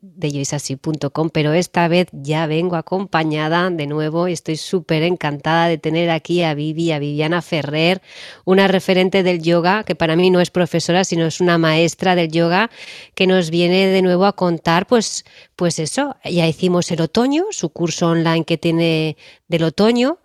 de joyceasí.com, pero esta vez ya vengo acompañada de nuevo y estoy súper encantada de tener aquí a Vivi, a Viviana Ferrer, una referente del yoga, que para mí no es profesora, sino es una maestra del yoga, que nos viene de nuevo a contar, pues, pues eso, ya hicimos el otoño, su curso online que tiene del otoño.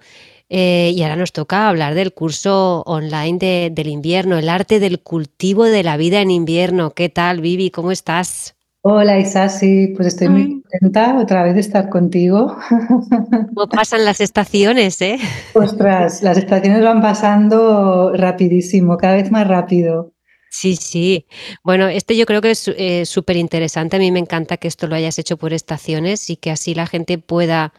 Eh, y ahora nos toca hablar del curso online del invierno, el arte del cultivo de la vida en invierno. ¿Qué tal, Vivi? ¿Cómo estás? Hola Isasi, pues estoy muy contenta otra vez de estar contigo. ¿Cómo pasan las estaciones, eh? Ostras, las estaciones van pasando rapidísimo, cada vez más rápido. Sí, sí. Bueno, este yo creo que es eh, súper interesante. A mí me encanta que esto lo hayas hecho por estaciones y que así la gente pueda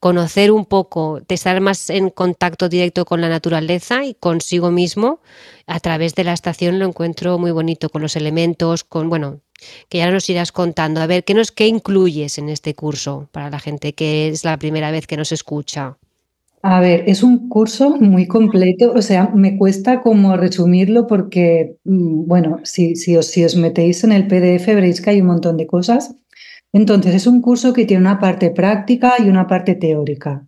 conocer un poco, estar más en contacto directo con la naturaleza y consigo mismo a través de la estación lo encuentro muy bonito con los elementos, con bueno, que ya nos irás contando. A ver, ¿qué nos qué incluyes en este curso para la gente que es la primera vez que nos escucha? A ver, es un curso muy completo, o sea, me cuesta como resumirlo porque, mm, bueno, si, si, os, si os metéis en el PDF veréis que hay un montón de cosas. Entonces, es un curso que tiene una parte práctica y una parte teórica.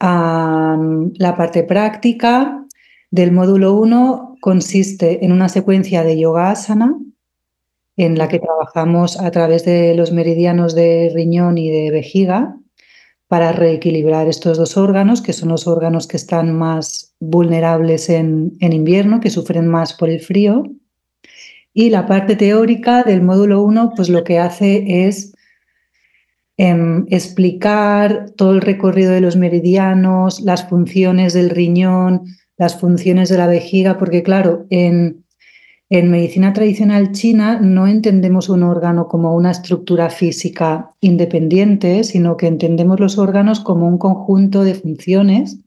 la parte práctica del módulo 1 consiste en una secuencia de yoga asana en la que trabajamos a través de los meridianos de riñón y de vejiga para reequilibrar estos dos órganos, que son los órganos que están más vulnerables en, invierno, que sufren más por el frío. Y la parte teórica del módulo 1, pues lo que hace es em, explicar todo el recorrido de los meridianos, las funciones del riñón, las funciones de la vejiga, porque claro, en, en medicina tradicional china no entendemos un órgano como una estructura física independiente, sino que entendemos los órganos como un conjunto de funciones,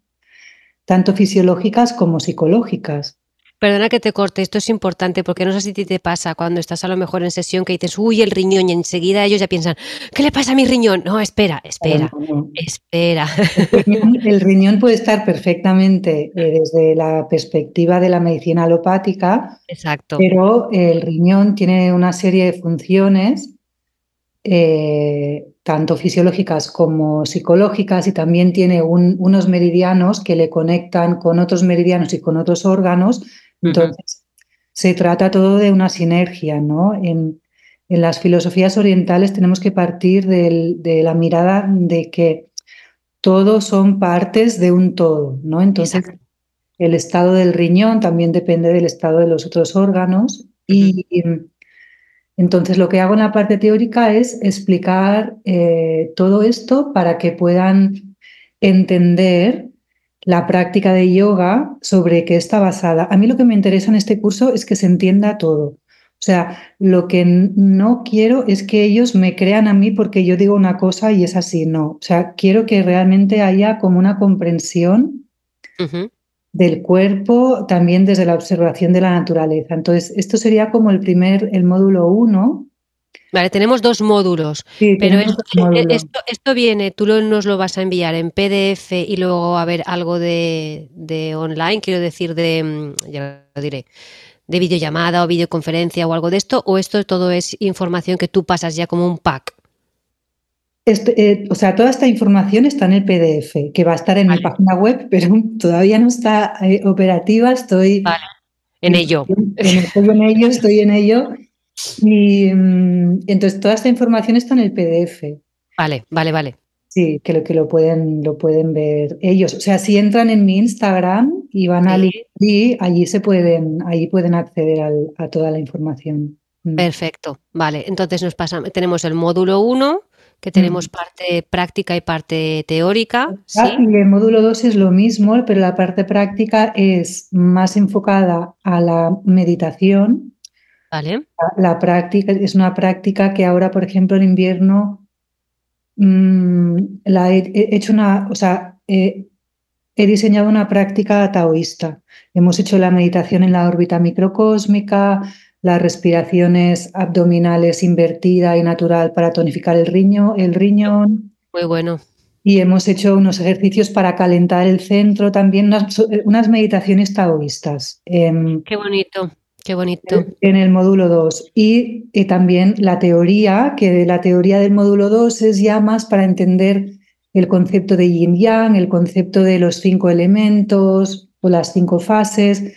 tanto fisiológicas como psicológicas. Perdona que te corte, esto es importante porque no sé si te pasa cuando estás a lo mejor en sesión que dices, uy, el riñón, y enseguida ellos ya piensan, ¿qué le pasa a mi riñón? No, espera, espera, espera. El riñón, puede estar perfectamente eh, desde la perspectiva de la medicina alopática, Exacto. pero el riñón tiene una serie de funciones, eh, tanto fisiológicas como psicológicas, y también tiene unos meridianos que le conectan con otros meridianos y con otros órganos entonces, se trata todo de una sinergia, ¿no? En, las filosofías orientales tenemos que partir de la mirada de que todos son partes de un todo, ¿no? Entonces, el estado del riñón también depende del estado de los otros órganos y entonces lo que hago en la parte teórica es explicar eh, todo esto para que puedan entender la práctica de yoga sobre qué está basada. A mí lo que me interesa en este curso es que se entienda todo. O sea, lo que no quiero es que ellos me crean a mí porque yo digo una cosa y es así, no. O sea, quiero que realmente haya como una comprensión del cuerpo también desde la observación de la naturaleza. Entonces, esto sería como el primer, el módulo uno, Vale, tenemos dos módulos, pero eh, esto, viene, tú nos lo vas a enviar en PDF y luego a ver algo de, online, quiero decir, de, mm, ya lo diré, de videollamada o videoconferencia o algo de esto, o esto todo es información que tú pasas ya como un pack. Eh, o sea, toda esta información está en el PDF, que va a estar en mi página web, pero todavía no está eh, operativa. Estoy en ello. estoy en ello, estoy en ello. Y mm, entonces toda esta información está en el PDF. Vale, vale, vale. Sí, que lo, que lo pueden, lo pueden ver ellos. O sea, si entran en mi Instagram y van a allí, allí se pueden, allí pueden acceder a toda la información. Mm. Perfecto, vale. Entonces nos pasa, tenemos el módulo 1, que tenemos mm. parte práctica y parte teórica. ¿sí? Y el módulo 2 es lo mismo, pero la parte práctica es más enfocada a la meditación la, práctica es una práctica que ahora, por ejemplo, en invierno, mm, la he, hecho una, o sea, he he diseñado una práctica taoísta. Hemos hecho la meditación en la órbita microcósmica, las respiraciones abdominales invertida y natural para tonificar el, riño, el riñón. Muy bueno. Y hemos hecho unos ejercicios para calentar el centro, también unas, meditaciones taoístas. Em, Qué bonito. Qué bonito. En el módulo 2. Y, también la teoría, que la teoría del módulo 2 es ya más para entender el concepto de yin yang, el concepto de los cinco elementos o las cinco fases,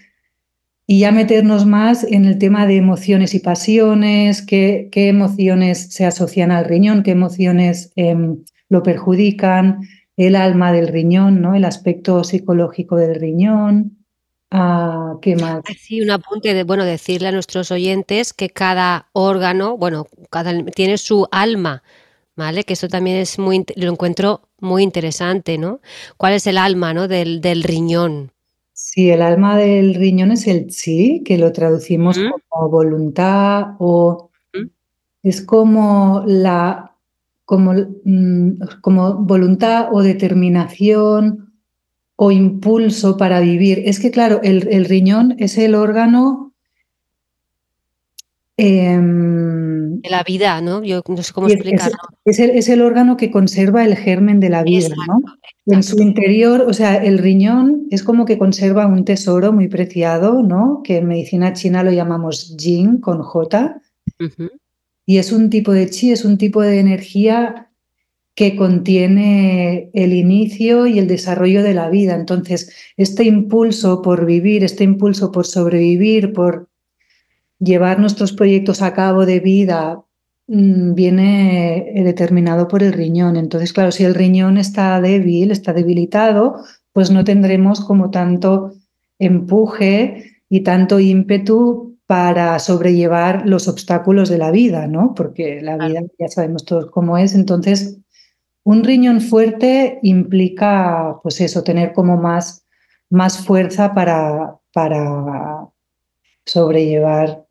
y ya meternos más en el tema de emociones y pasiones, qué, qué emociones se asocian al riñón, qué emociones em, lo perjudican, el alma del riñón, ¿no? el aspecto psicológico del riñón. Ah, ¿Qué? Sí, un apunte de, bueno, decirle a nuestros oyentes que cada órgano, bueno, cada, tiene su alma, ¿vale? Que eso también es muy, lo encuentro muy interesante, ¿no? ¿Cuál es el alma, ¿no? Del, del riñón. Sí, el alma del riñón es el chi, que lo traducimos como voluntad o es como la como, mm, como voluntad o determinación o impulso para vivir. Es que, claro, el, riñón es el órgano... Em, de la vida, ¿no? Yo no sé cómo explicarlo. Es, el, órgano que conserva el germen de la vida, ¿no? En su interior, o sea, el riñón es como que conserva un tesoro muy preciado, ¿no? Que en medicina china lo llamamos yin con J. Y es un tipo de chi, es un tipo de energía que contiene el inicio y el desarrollo de la vida. Entonces, este impulso por vivir, este impulso por sobrevivir, por llevar nuestros proyectos a cabo de vida, mm, viene determinado por el riñón. Entonces, claro, si el riñón está débil, está debilitado, pues no tendremos como tanto empuje y tanto ímpetu para sobrellevar los obstáculos de la vida, ¿no? Porque la vida ya sabemos todos cómo es. Entonces, un riñón fuerte implica, pues eso, tener como más, más fuerza para, para sobrellevar.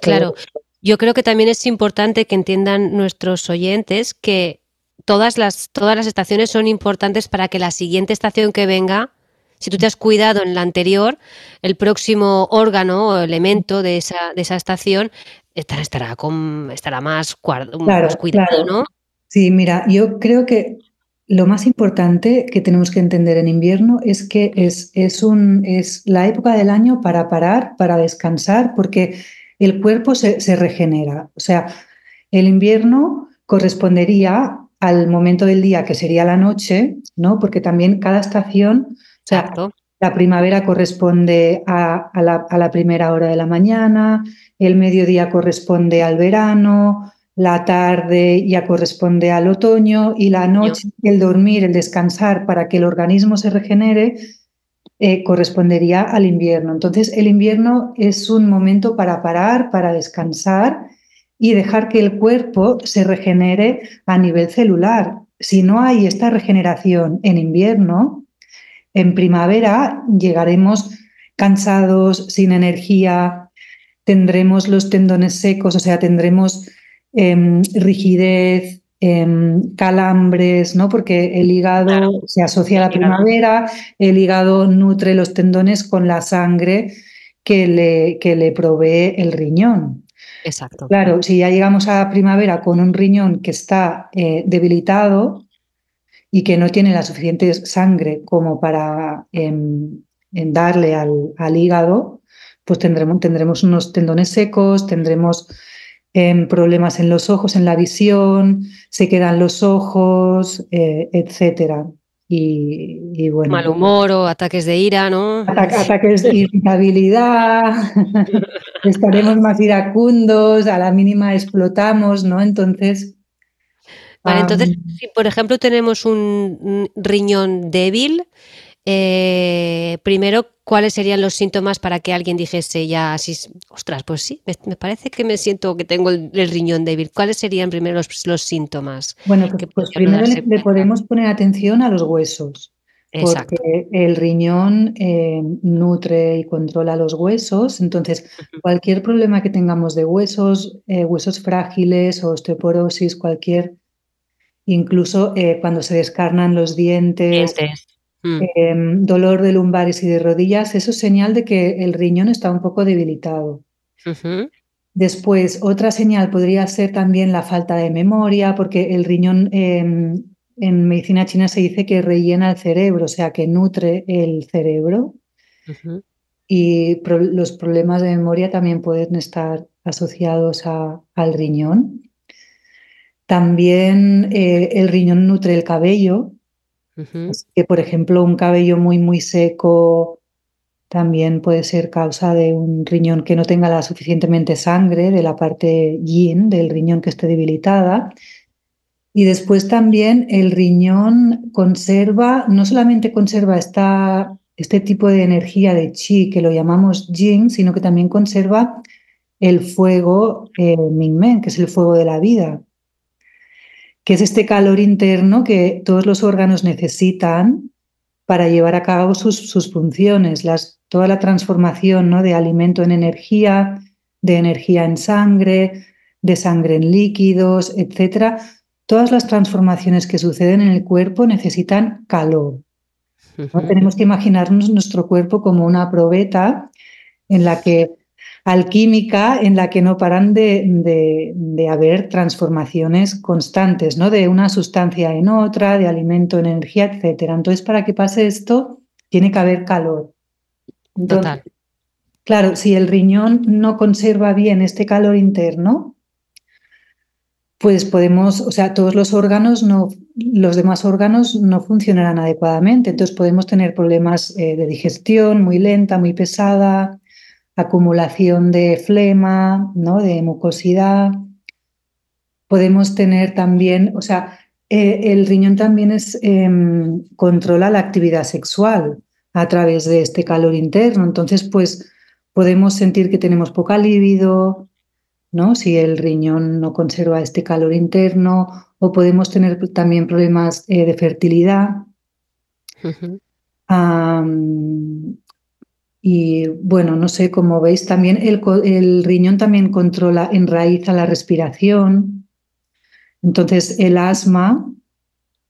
Claro, yo creo que también es importante que entiendan nuestros oyentes que todas las, todas las estaciones son importantes para que la siguiente estación que venga, si tú te has cuidado en la anterior, el próximo órgano o elemento de esa, de esa estación estará, estará, con, estará más, más cuidado, ¿no? Sí, mira, yo creo que lo más importante que tenemos que entender en invierno es que es, es, un, es la época del año para parar, para descansar, porque el cuerpo se, se regenera. O sea, el invierno correspondería al momento del día que sería la noche, ¿no? Porque también cada estación, o sea, la primavera corresponde a, la, a, la, primera hora de la mañana, el mediodía corresponde al verano, la tarde ya corresponde al otoño y la noche, el dormir, el descansar para que el organismo se regenere, eh, correspondería al invierno. Entonces, el invierno es un momento para parar, para descansar y dejar que el cuerpo se regenere a nivel celular. Si no hay esta regeneración en invierno, en primavera llegaremos cansados, sin energía, tendremos los tendones secos, o sea, tendremos Em, rigidez, em, calambres, ¿no? Porque el hígado se asocia a la primavera, el hígado nutre los tendones con la sangre que le, que le provee el riñón. Exacto. Claro, si ya llegamos a primavera con un riñón que está eh, debilitado y que no tiene la suficiente sangre como para em, darle al, al, hígado, pues tendremos, tendremos unos tendones secos, tendremos problemas en los ojos, en la visión, se quedan los ojos, eh, etcétera. Y, bueno. Mal humor o ataques de ira, ¿no? ataques de irritabilidad, estaremos más iracundos, a la mínima explotamos, ¿no? Entonces. Vale, entonces, si por ejemplo tenemos un riñón débil, eh, primero, ¿cuáles serían los síntomas para que alguien dijese ya así, ostras, pues sí, me, parece que me siento que tengo el, riñón débil? ¿Cuáles serían primero los, síntomas? Bueno, pues, primero le, podemos poner atención a los huesos. Porque el riñón eh, nutre y controla los huesos, entonces cualquier problema que tengamos de huesos, eh, huesos frágiles, osteoporosis, cualquier, incluso cuando se descarnan los dientes, mm. em, dolor de lumbares y de rodillas, eso es señal de que el riñón está un poco debilitado. Después, otra señal podría ser también la falta de memoria, porque el riñón em, en medicina china se dice que rellena el cerebro, o sea, que nutre el cerebro. Y los problemas de memoria también pueden estar asociados al riñón. También eh, el riñón nutre el cabello, que por ejemplo un cabello muy muy seco también puede ser causa de un riñón que no tenga la suficientemente sangre de la parte yin del riñón que esté debilitada. Y después también el riñón conserva, no solamente conserva esta, este tipo de energía de chi que lo llamamos yin, sino que también conserva el fuego eh, Mingmen, que es el fuego de la vida que es este calor interno que todos los órganos necesitan para llevar a cabo sus, funciones, las, toda la transformación ¿no? de alimento en energía, de energía en sangre, de sangre en líquidos, etc. Todas las transformaciones que suceden en el cuerpo necesitan calor. Tenemos que imaginarnos nuestro cuerpo como una probeta en la que alquímica en la que no paran de, haber transformaciones constantes, ¿no? De una sustancia en otra, de alimento en energía, etcétera. Entonces, para que pase esto, tiene que haber calor. Total. Claro, si el riñón no conserva bien este calor interno, pues podemos, o sea, todos los órganos no, los demás órganos no funcionarán adecuadamente. Entonces podemos tener problemas eh, de digestión muy lenta, muy pesada, acumulación de flema, ¿no? de mucosidad. Podemos tener también, o sea, eh, el riñón también es, em, controla la actividad sexual a través de este calor interno. Entonces, pues podemos sentir que tenemos poca libido, ¿no? Si el riñón no conserva este calor interno, o podemos tener también problemas eh, de fertilidad. Y bueno, no sé, como veis, también el, riñón también controla, enraiza la respiración. Entonces, el asma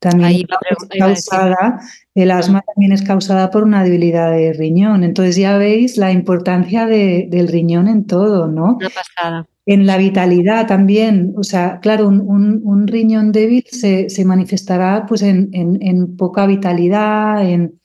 también es causada, el asma también es causada por una debilidad de riñón. Entonces ya veis la importancia del riñón en todo, ¿no? Una pasada. En la vitalidad también, o sea, claro, un, riñón débil se, manifestará pues en, en poca vitalidad, en,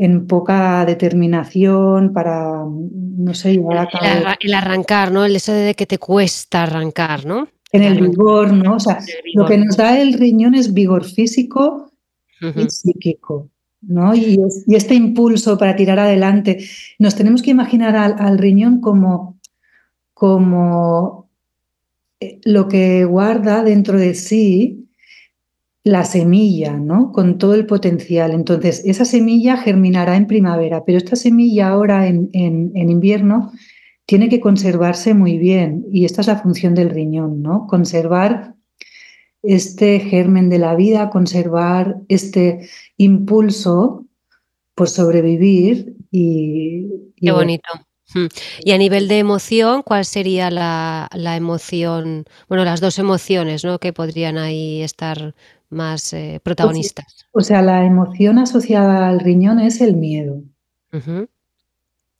en poca determinación para, no sé, llevar a cabo. El, arrancar, ¿no? El eso de que te cuesta arrancar, ¿no? En el vigor, ¿no? O sea, lo que nos da el riñón es vigor físico y psíquico, ¿no? Y, este impulso para tirar adelante. Nos tenemos que imaginar al, riñón como, como eh, lo que guarda dentro de sí la semilla, ¿no? Con todo el potencial. Entonces, esa semilla germinará en primavera, pero esta semilla ahora en, en, invierno tiene que conservarse muy bien y esta es la función del riñón, ¿no? Conservar este germen de la vida, conservar este impulso por sobrevivir y... Qué bonito. Hmm. Y a nivel de emoción, ¿cuál sería la, la, emoción, bueno, las dos emociones ¿no? que podrían ahí estar más eh, protagonistas. O sea, la emoción asociada al riñón es el miedo.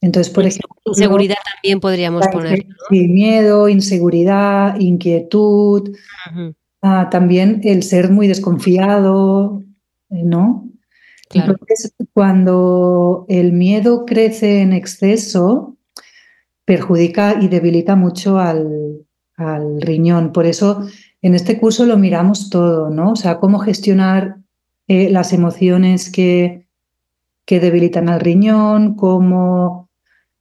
Entonces, por ejemplo. Inseguridad también podríamos poner. Sí, miedo, inseguridad, inquietud. Ah, también el ser muy desconfiado, ¿no? Entonces, cuando el miedo crece en exceso, perjudica y debilita mucho al, al riñón. Por eso en este curso lo miramos todo, ¿no? O sea, cómo gestionar eh, las emociones que, que debilitan al riñón, cómo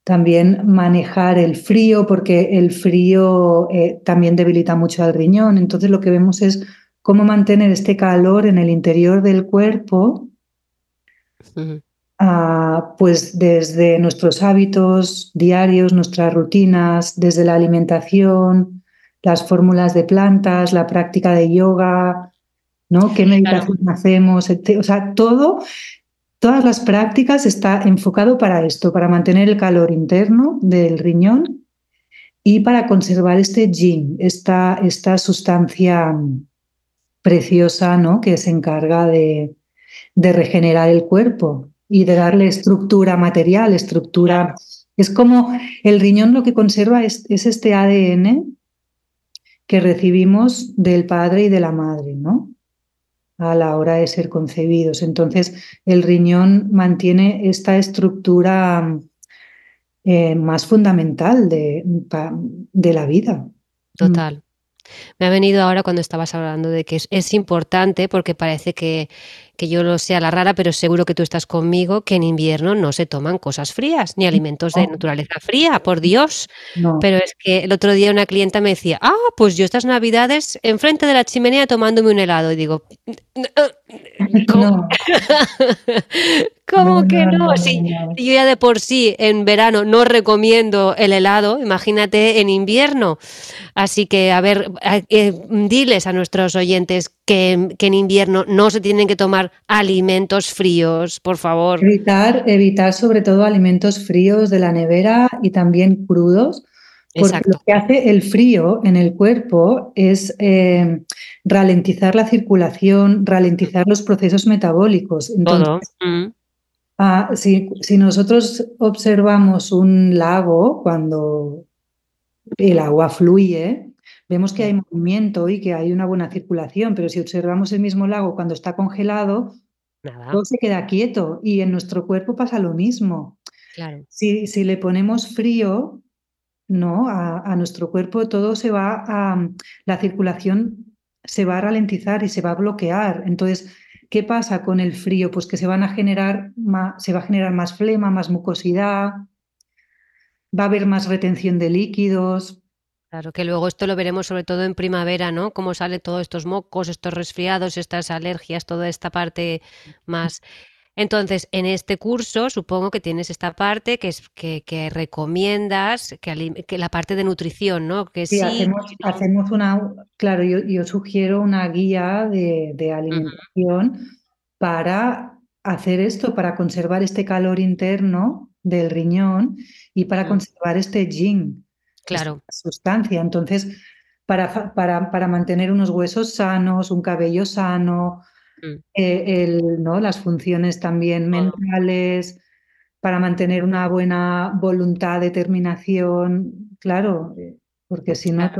también manejar el frío, porque el frío eh, también debilita mucho al riñón. Entonces lo que vemos es cómo mantener este calor en el interior del cuerpo, ah, pues desde nuestros hábitos diarios, nuestras rutinas, desde la alimentación, las fórmulas de plantas, la práctica de yoga, ¿no? ¿Qué meditación hacemos? O sea, todo, todas las prácticas está enfocado para esto, para mantener el calor interno del riñón y para conservar este yin, esta, esta sustancia preciosa, ¿no? Que se encarga de, de regenerar el cuerpo y de darle estructura material, estructura. Es como el riñón lo que conserva es, es este ADN que recibimos del padre y de la madre, ¿no? A la hora de ser concebidos. Entonces, el riñón mantiene esta estructura eh, más fundamental de, de la vida. Total. Me ha venido ahora cuando estabas hablando de que es, importante porque parece que, que, yo lo sea la rara, pero seguro que tú estás conmigo que en invierno no se toman cosas frías ni alimentos de naturaleza fría, por Dios. Pero es que el otro día una clienta me decía, ah, pues yo estas navidades enfrente de la chimenea tomándome un helado y digo, ¿cómo, ¿Cómo que no? Si yo ya de por sí en verano no recomiendo el helado, imagínate en invierno. Así que, a ver, eh, diles a nuestros oyentes que, en invierno no se tienen que tomar alimentos fríos, por favor. Evitar, evitar sobre todo alimentos fríos de la nevera y también crudos. Porque lo que hace el frío en el cuerpo es eh, ralentizar la circulación, ralentizar los procesos metabólicos. Entonces, mm. ah, si, si, nosotros observamos un lago cuando el agua fluye, vemos que hay movimiento y que hay una buena circulación, pero si observamos el mismo lago cuando está congelado, todo se queda quieto y en nuestro cuerpo pasa lo mismo. Si, si, le ponemos frío ¿no? A, nuestro cuerpo, todo se va a, la circulación se va a ralentizar y se va a bloquear. Entonces, ¿qué pasa con el frío? Pues que se van a generar más, se va a generar más flema, más mucosidad, va a haber más retención de líquidos. Claro, que luego esto lo veremos sobre todo en primavera, ¿no? Cómo salen todos estos mocos, estos resfriados, estas alergias, toda esta parte más. Entonces, en este curso supongo que tienes esta parte que es que, recomiendas, que, la parte de nutrición, ¿no? Que sí, Hacemos, una, claro, yo, sugiero una guía de, alimentación para hacer esto, para conservar este calor interno del riñón y para conservar este yin, claro. sustancia. Entonces, para, para, para, mantener unos huesos sanos, un cabello sano, mm. eh, el, ¿no? las funciones también mentales, para mantener una buena voluntad, determinación, claro, eh, porque si no,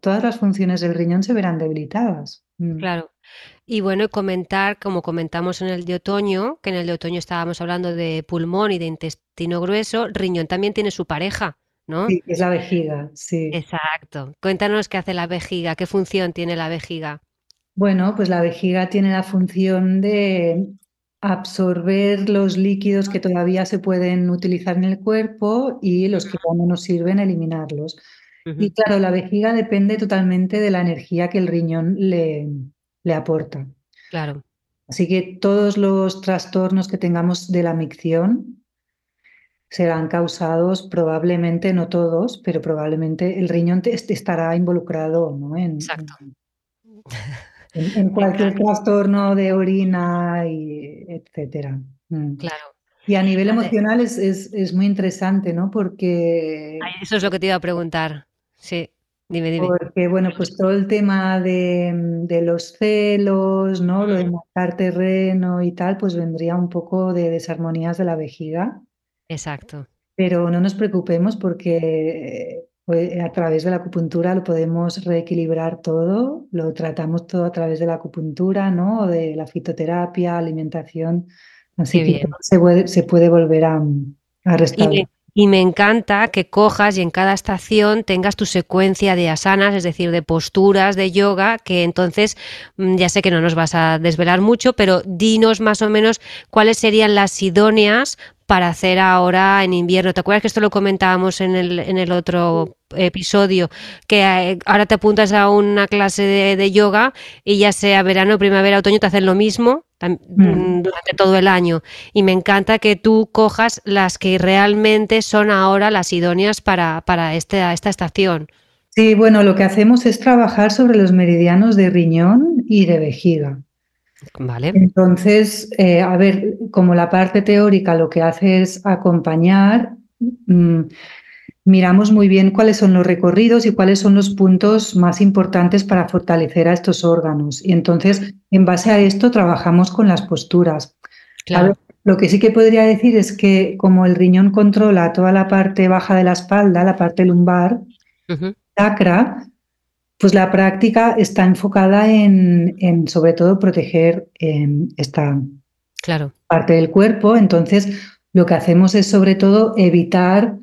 todas las funciones del riñón se verán debilitadas. Mm. Claro. Y bueno, comentar, como comentamos en el de otoño, que en el de otoño estábamos hablando de pulmón y de intestino grueso, riñón también tiene su pareja, ¿no? Sí, es la vejiga, sí. Exacto. Cuéntanos qué hace la vejiga, qué función tiene la vejiga. Bueno, pues la vejiga tiene la función de absorber los líquidos que todavía se pueden utilizar en el cuerpo y los que ya no nos sirven, eliminarlos. Y claro, la vejiga depende totalmente de la energía que el riñón le, le aporta. Claro. Así que todos los trastornos que tengamos de la micción serán causados probablemente, no todos, pero probablemente el riñón estará involucrado ¿no? en, Exacto. En, cualquier trastorno de orina, y etcétera. Mm. Claro. Y a nivel emocional es, es, muy interesante, ¿no? Porque... Eso es lo que te iba a preguntar. Sí. Porque, bueno, pues todo el tema de, los celos, ¿no? Lo de marcar terreno y tal, pues vendría un poco de desarmonías de la vejiga. Exacto. Pero no nos preocupemos porque pues, a través de la acupuntura lo podemos reequilibrar todo, lo tratamos todo a través de la acupuntura, ¿no? O de la fitoterapia, alimentación. Así que Se, puede, se puede volver a, a restaurar. Y me encanta que cojas y en cada estación tengas tu secuencia de asanas, es decir, de posturas de yoga, que entonces mm, ya sé que no nos vas a desvelar mucho, pero dinos más o menos cuáles serían las idóneas para hacer ahora en invierno. ¿Te acuerdas que esto lo comentábamos en el, en el otro episodio? Que eh, ahora te apuntas a una clase de, yoga y ya sea verano, primavera, otoño, te hacen lo mismo mm. Mm, durante todo el año. Y me encanta que tú cojas las que realmente son ahora las idóneas para, para este, esta estación. Sí, bueno, lo que hacemos es trabajar sobre los meridianos de riñón y de vejiga. Vale. Entonces, eh, a ver, como la parte teórica lo que hace es acompañar, mm, miramos muy bien cuáles son los recorridos y cuáles son los puntos más importantes para fortalecer a estos órganos. Y entonces, en base a esto, trabajamos con las posturas. lo que sí que podría decir es que como el riñón controla toda la parte baja de la espalda, la parte lumbar, sacra, pues la práctica está enfocada en, sobre todo proteger em, esta claro. parte del cuerpo. Entonces, lo que hacemos es sobre todo evitar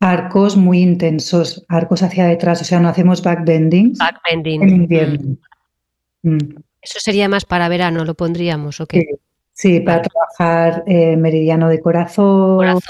arcos muy intensos, arcos hacia detrás, o sea, no hacemos backbending, backbending. en invierno. Mm. Mm. Eso sería más para verano, lo pondríamos, ¿ok? Sí, para trabajar eh, meridiano de corazón,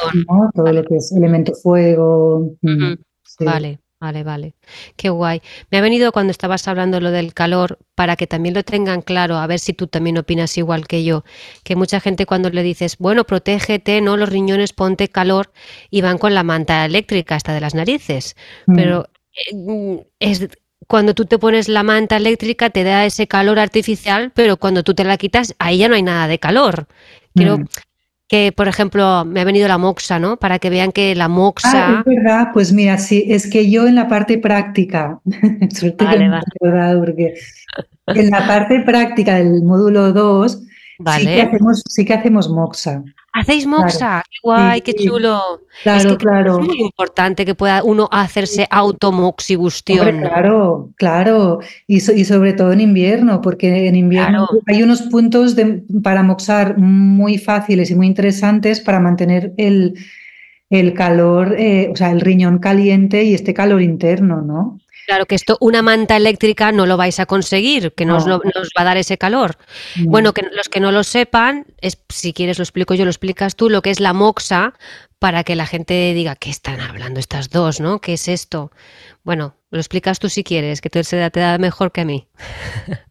todo lo que es elemento fuego. Mm, vale. Vale, vale. Qué guay. Me ha venido cuando estabas hablando lo del calor para que también lo tengan claro, a ver si tú también opinas igual que yo, que mucha gente cuando le dices, bueno, protégete, no los riñones, ponte calor y van con la manta eléctrica hasta de las narices. Mm. Pero eh, es cuando tú te pones la manta eléctrica te da ese calor artificial, pero cuando tú te la quitas ahí ya no hay nada de calor. Quiero mm que, por ejemplo, me ha venido la moxa, ¿no? Para que vean que la moxa... Ah, es verdad, pues mira, sí, es que yo en la parte práctica, vale, porque en la parte práctica del módulo 2 sí, que hacemos, sí que hacemos moxa. ¿Hacéis moxa? Qué guay, qué chulo. Claro, claro. Es muy importante que pueda uno hacerse automoxibustión. claro, claro. Y, sobre todo en invierno, porque en invierno hay unos puntos para moxar muy fáciles y muy interesantes para mantener el, el calor, eh, o sea, el riñón caliente y este calor interno, ¿no? Claro que esto, una manta eléctrica no lo vais a conseguir, que nos, va a dar ese calor. Bueno, que los que no lo sepan, es, si quieres lo explico yo, lo explicas tú, lo que es la moxa, para que la gente diga, ¿qué están hablando estas dos, no? ¿Qué es esto? Bueno, lo explicas tú si quieres, que tú te da mejor que a mí.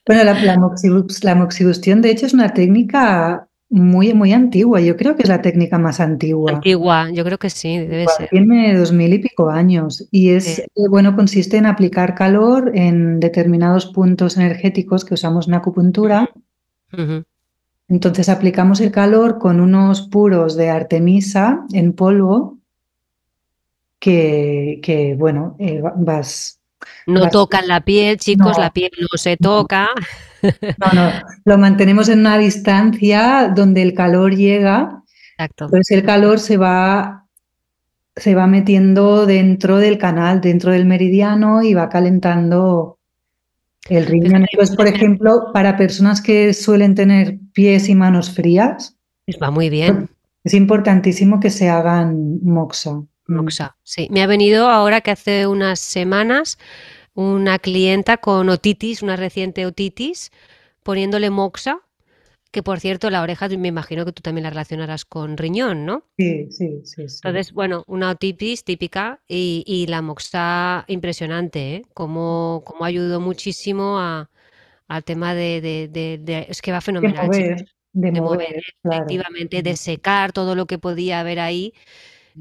Bueno, la moxibustión, de hecho, es una técnica muy, muy antigua. Yo creo que es la técnica más antigua. Antigua, yo creo que sí, debe ser. Tiene dos mil y pico años y es, eh, bueno, consiste en aplicar calor en determinados puntos energéticos que usamos en acupuntura. Entonces aplicamos el calor con unos puros de artemisa en polvo que, que bueno, eh, vas... No tocan la piel, chicos, la piel no se toca. No, no, lo mantenemos en una distancia donde el calor llega. Exacto. Entonces el calor se va, se va metiendo dentro del canal, dentro del meridiano y va calentando el riñón. Entonces, por ejemplo, para personas que suelen tener pies y manos frías, va muy bien. Es importantísimo que se hagan moxa. Moxa, sí. Me ha venido ahora que hace unas semanas una clienta con otitis, una reciente otitis, poniéndole moxa, que por cierto la oreja me imagino que tú también la relacionarás con riñón, ¿no? Sí, sí, sí. Entonces, bueno, una otitis típica y, la moxa impresionante, ¿eh? Como, como ayudó muchísimo al tema de, Es que va fenomenal. De mover, efectivamente, de secar todo lo que podía haber ahí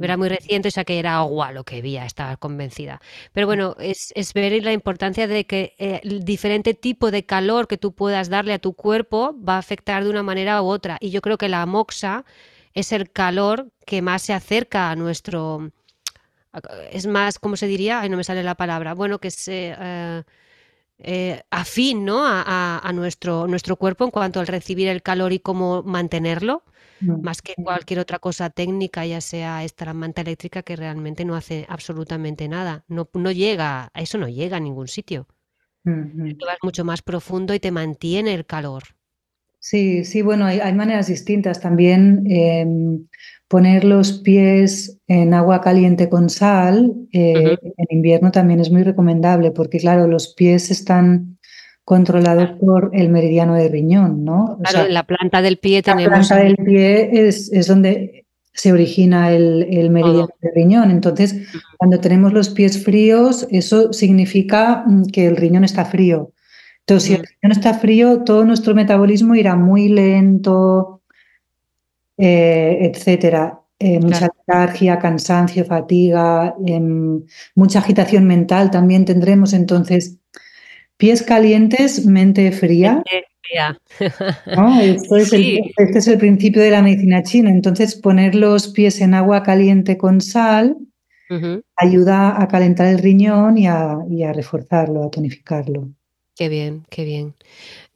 era muy reciente, o sea que era agua lo que veía, estaba convencida. Pero bueno, es, ver la importancia de que eh, el diferente tipo de calor que tú puedas darle a tu cuerpo va a afectar de una manera u otra. Y yo creo que la moxa es el calor que más se acerca a nuestro... Es más, ¿cómo se diría? Ay, no me sale la palabra. Bueno, que es... Eh, eh, afín ¿no? A, a, nuestro, nuestro cuerpo en cuanto al recibir el calor y cómo mantenerlo. Mm, más que cualquier otra cosa técnica, ya sea esta manta eléctrica que realmente no hace absolutamente nada. No, no llega, a eso no llega a ningún sitio. vas mucho más profundo y te mantiene el calor. Sí, sí, bueno, hay, maneras distintas. También em, poner los pies en agua caliente con sal eh, en invierno también es muy recomendable porque, claro, los pies están controlado por el meridiano de riñón, ¿no? claro, la planta del pie tenemos... La planta del pie es, es donde se origina el, meridiano de riñón. Entonces, cuando tenemos los pies fríos, eso significa mm, que el riñón está frío. Entonces, si el riñón está frío, todo nuestro metabolismo irá muy lento, eh, etcétera. Eh, mucha letargia, cansancio, fatiga, em, mucha agitación mental también tendremos. Entonces, Pies calientes, mente fría. este es el principio de la medicina china. Entonces, poner los pies en agua caliente con sal ayuda a calentar el riñón y a, reforzarlo, a tonificarlo. Qué bien, qué bien.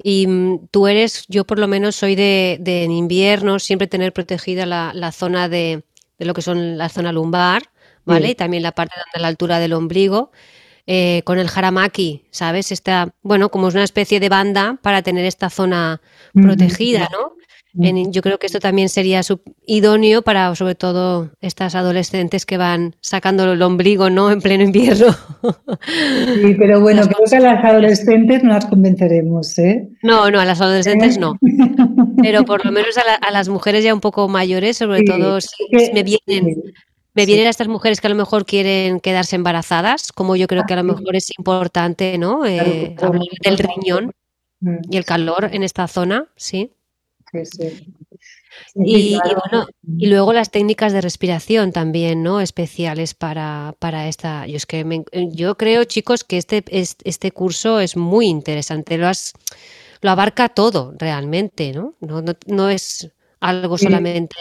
Y mm, tú eres, yo por lo menos soy de, de en invierno siempre tener protegida la, la zona de, de, lo que son la zona lumbar, ¿vale? Sí. Y también la parte de la altura del ombligo. Eh, con el haramaki, ¿sabes? Está, bueno, como es una especie de banda para tener esta zona protegida, ¿no? En, yo creo que esto también sería idóneo para, sobre todo, estas adolescentes que van sacando el ombligo, ¿no? En pleno invierno. Sí, pero bueno, creo que a las adolescentes no las convenceremos, ¿eh? No, no, a las adolescentes ¿Eh? no. Pero por lo menos a, la, a, las mujeres ya un poco mayores, sobre sí, todo, si, si me vienen. Sí. Me vienen sí. estas mujeres que a lo mejor quieren quedarse embarazadas, como yo creo que a lo mejor es importante, ¿no? Eh, hablar del riñón mm. y el calor en esta zona, sí. Sí, sí. Y, claro. y, bueno, y luego las técnicas de respiración también, ¿no? Especiales para, para esta. Yo es que me, yo creo, chicos, que este, este curso es muy interesante. Lo has, lo abarca todo realmente, ¿no? No, no, no es algo solamente.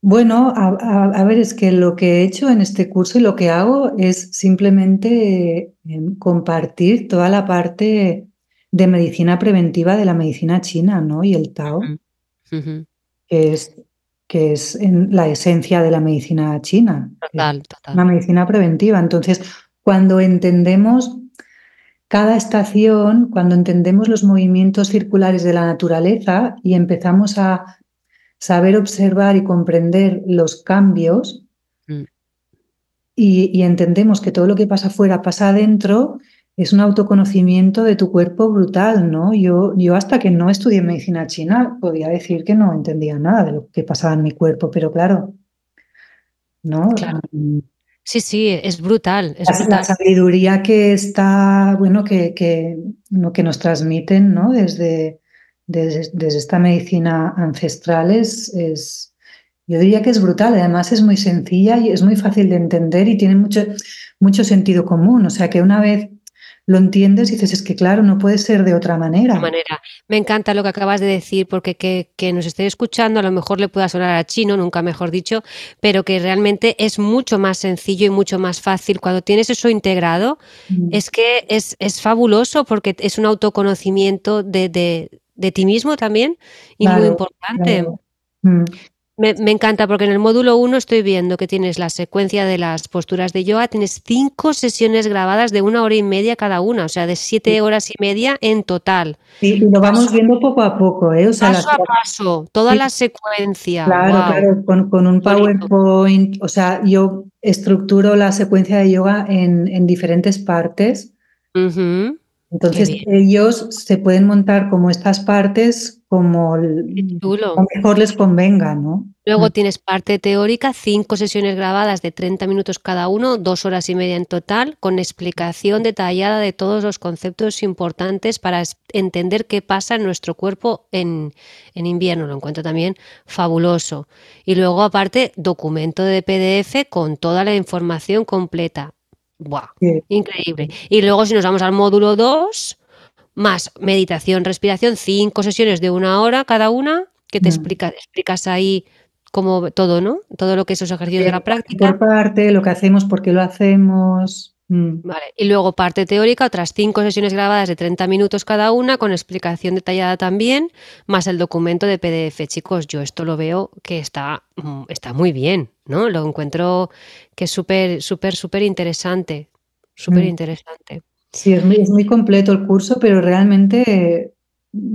Bueno, a, a, a, ver, es que lo que he hecho en este curso y lo que hago es simplemente eh, compartir toda la parte de medicina preventiva de la medicina china, ¿no? Y el Tao, uh -huh. que es, que es en la esencia de la medicina china. Total, total. Una medicina preventiva. Entonces, cuando entendemos cada estación, cuando entendemos los movimientos circulares de la naturaleza y empezamos a saber observar y comprender los cambios mm. y, y, entendemos que todo lo que pasa afuera pasa adentro, es un autoconocimiento de tu cuerpo brutal, ¿no? Yo, yo hasta que no estudié medicina china podía decir que no entendía nada de lo que pasaba en mi cuerpo, pero claro, ¿no? Claro. Sí, sí, es brutal. Es la, brutal. sabiduría que está, bueno, que, que, que nos transmiten, ¿no? Desde, desde, desde esta medicina ancestral es, es, yo diría que es brutal, además es muy sencilla y es muy fácil de entender y tiene mucho, mucho sentido común. O sea que una vez lo entiendes y dices, es que claro, no puede ser de otra manera. manera. Me encanta lo que acabas de decir, porque que, que, nos esté escuchando a lo mejor le pueda sonar a chino, nunca mejor dicho, pero que realmente es mucho más sencillo y mucho más fácil. Cuando tienes eso integrado, mm. es que es, es, fabuloso porque es un autoconocimiento de, de, de ti mismo también y claro, muy importante. Claro. Mm. Me, me, encanta porque en el módulo 1 estoy viendo que tienes la secuencia de las posturas de yoga, tienes cinco sesiones grabadas de una hora y media cada una, o sea, de siete sí. horas y media en total. Sí, y lo vamos viendo poco a poco, ¿eh? O sea, paso las... a paso, toda sí. la secuencia. Claro, wow. claro, con, con un PowerPoint, o sea, yo estructuro la secuencia de yoga en, en diferentes partes. Uh -huh. Entonces ellos se pueden montar como estas partes como, como, mejor les convenga, ¿no? Luego tienes parte teórica, cinco sesiones grabadas de 30 minutos cada uno, dos horas y media en total, con explicación detallada de todos los conceptos importantes para entender qué pasa en nuestro cuerpo en, en invierno. Lo encuentro también fabuloso. Y luego aparte, documento de PDF con toda la información completa ¡Buah! Sí. Increíble. Y luego si nos vamos al módulo 2, más meditación, respiración, cinco sesiones de una hora cada una, que te mm. explica, explicas ahí como todo, ¿no? Todo lo que es esos ejercicios sí, de la práctica. Por parte, lo que hacemos, por qué lo hacemos. Mm. Vale. Y luego parte teórica, otras cinco sesiones grabadas de 30 minutos cada una, con explicación detallada también, más el documento de PDF. Chicos, yo esto lo veo que está, mm, está muy bien, ¿no? Lo encuentro que es súper, súper, súper interesante. Súper mm. Sí, es muy, es muy completo el curso, pero realmente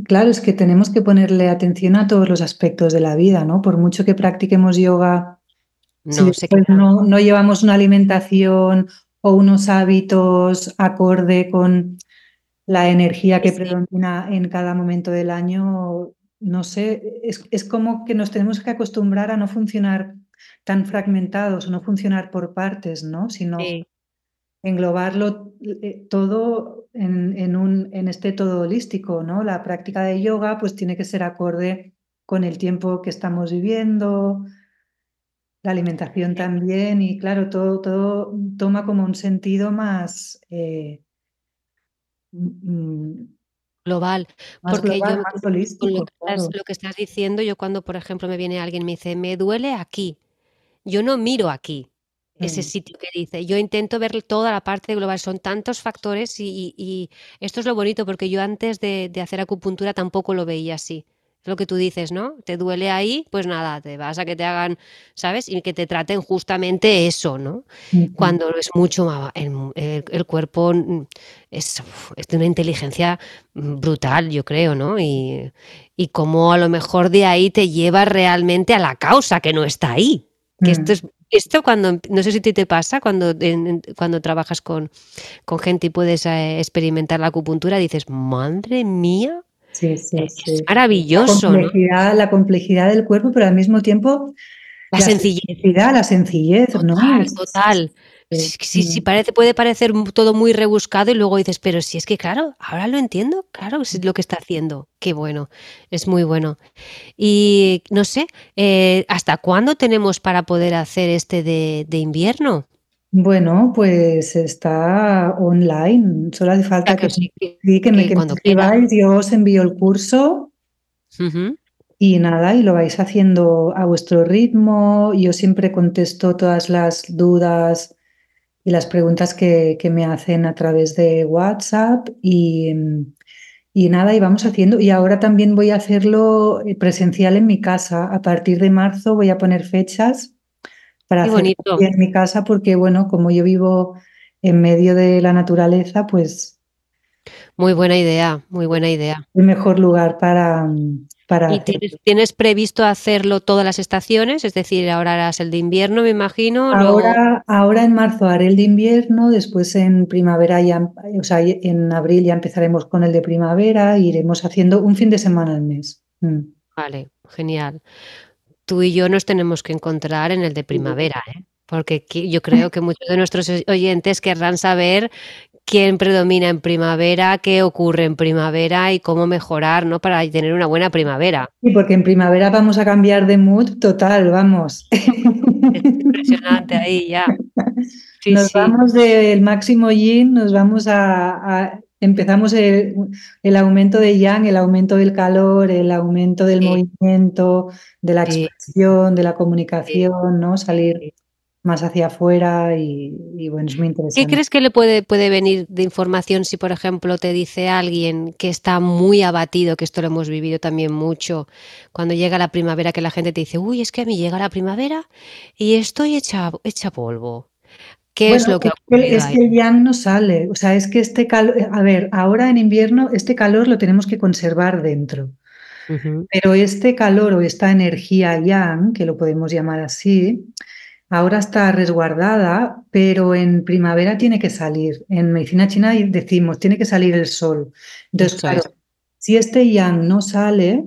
Claro, es que tenemos que ponerle atención a todos los aspectos de la vida, ¿no? Por mucho que practiquemos yoga, no, si no, no, llevamos una alimentación o unos hábitos acorde con la energía que sí. predomina en cada momento del año, no sé, es, es, como que nos tenemos que acostumbrar a no funcionar tan fragmentados o no funcionar por partes, ¿no? Sino sí. Englobarlo eh, todo en, en, un, en este todo holístico, ¿no? La práctica de yoga pues tiene que ser acorde con el tiempo que estamos viviendo, la alimentación también y claro, todo, todo toma como un sentido más... Eh, mm, global, más porque global, yo más holístico, lo, que claro. estás, lo que estás diciendo, yo cuando por ejemplo me viene alguien y me dice, me duele aquí, yo no miro aquí, ese Mm. sitio que dice. Yo intento ver toda la parte global, son tantos factores y, y esto es lo bonito porque yo antes de, de hacer acupuntura tampoco lo veía así. Es lo que tú dices, ¿no? Te duele ahí, pues nada, te vas a que te hagan, ¿sabes? Y que te traten justamente eso, ¿no? Cuando es mucho más, el, el- el cuerpo mm, es, es de una inteligencia mm, brutal, yo creo, ¿no? Y, y cómo a lo mejor de ahí te lleva realmente a la causa que no está ahí. Que esto es, esto cuando, no sé si a ti te pasa, cuando, en- cuando trabajas con, con gente y puedes eh, experimentar la acupuntura, dices, madre mía, Sí, sí, es sí. La maravilloso, ¿no? complejidad, la complejidad del cuerpo, pero al mismo tiempo La la sencillez. la sencillez, ¿no? Total, Es- total. Sí, sí, sí, parece, puede parecer todo muy rebuscado y luego dices, pero si es que claro, ahora lo entiendo, claro, es lo que está haciendo. Qué bueno, es muy bueno. Y no sé, eh, ¿hasta cuándo tenemos para poder hacer este de, de invierno? Bueno, pues está online. Solo hace falta sea, que que, sí, que, sí, que me, que quiera. escribáis, yo os envío el curso y nada, y lo vais haciendo a vuestro ritmo. Yo siempre contesto todas las dudas y las preguntas que, que me hacen a través de WhatsApp y, y nada, y vamos haciendo. Y ahora también voy a hacerlo eh, presencial en mi casa. A partir de marzo voy a poner fechas para hacerlo en mi casa porque, bueno, como yo vivo en medio de la naturaleza, pues Muy buena idea, muy buena idea. el mejor lugar para, para ¿Y hacer. tienes, tienes previsto hacerlo todas las estaciones? Es decir, ahora harás el de invierno, me imagino, luego... Ahora, ahora en marzo haré el de invierno, después en primavera ya, o sea, en abril ya empezaremos con el de primavera e iremos haciendo un fin de semana al mes. Mm. Vale, genial. Tú y yo nos tenemos que encontrar en el de primavera, ¿eh? Porque yo creo que muchos de nuestros oy- oyentes querrán saber quién predomina en primavera, qué ocurre en primavera y cómo mejorar, ¿no? Para tener una buena primavera. Y porque en primavera vamos a cambiar de mood total, vamos. Es impresionante ahí ya. Sí, Nos sí. vamos del máximo yin, nos vamos a, a- empezamos el, el aumento de yang, el aumento del calor, el aumento del Sí. movimiento, de la Sí. expresión, de la comunicación, ¿no? Salir Sí. Más hacia afuera y, y bueno, es muy ¿Qué interesante. crees que le puede, puede venir de información si, por ejemplo, te dice alguien que está muy abatido, que esto lo hemos vivido también mucho, cuando llega la primavera, que la gente te dice, uy, es que a mí llega la primavera y estoy hecha, hecha polvo. ¿Qué es lo que es que, ahí? el yang no sale, o sea, es que este calor, a ver, ahora en invierno este calor lo tenemos que conservar dentro, pero este calor o esta energía yang, que lo podemos llamar así, ahora está resguardada, pero en primavera tiene que salir. En medicina china decimos, tiene que salir el sol. Entonces, claro, si este yang no sale,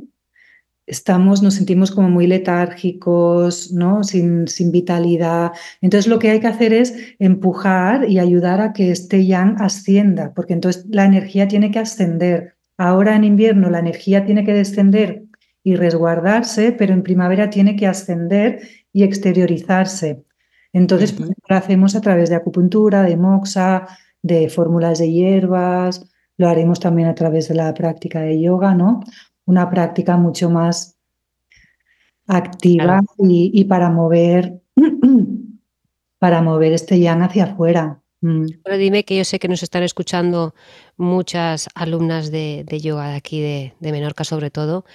estamos, nos sentimos como muy letárgicos, ¿no? Sin, sin vitalidad. Entonces lo que hay que hacer es empujar y ayudar a que este yang ascienda, porque entonces la energía tiene que ascender. Ahora en invierno la energía tiene que descender y resguardarse, pero en primavera tiene que ascender y exteriorizarse. Entonces, pues, lo hacemos a través de acupuntura, de moxa, de fórmulas de hierbas, lo haremos también a través de la práctica de yoga, ¿no? Una práctica mucho más activa Claro. y, y para mover, para mover este yang hacia afuera. Mm. Pero dime que yo sé que nos están escuchando muchas alumnas de, de yoga de aquí, de, de Menorca sobre todo,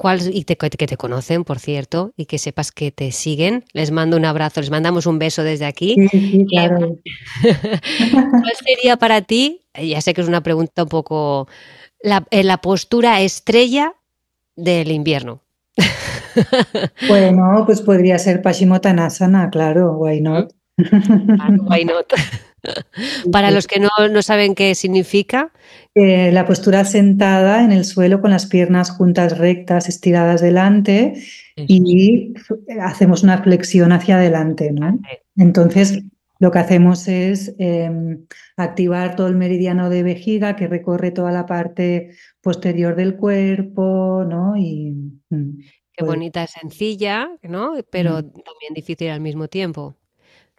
¿Cuál, y te- que te conocen, por cierto, y que sepas que te siguen. Les mando un abrazo, les mandamos un beso desde aquí. Sí, sí, claro. ¿Cuál sería para ti, eh, ya sé que es una pregunta un poco, la, eh, la postura estrella del invierno? Bueno, pues podría ser Paschimottanasana, claro, why not? Ah, Why not? Para los que no, no saben qué significa, Eh, la postura sentada en el suelo con las piernas juntas rectas, estiradas delante y hacemos una flexión hacia adelante, ¿no? Entonces, lo que hacemos es eh, activar todo el meridiano de vejiga que recorre toda la parte posterior del cuerpo, ¿no? Y mm, qué pues, bonita, sencilla, ¿no? Pero Mm. también difícil al mismo tiempo.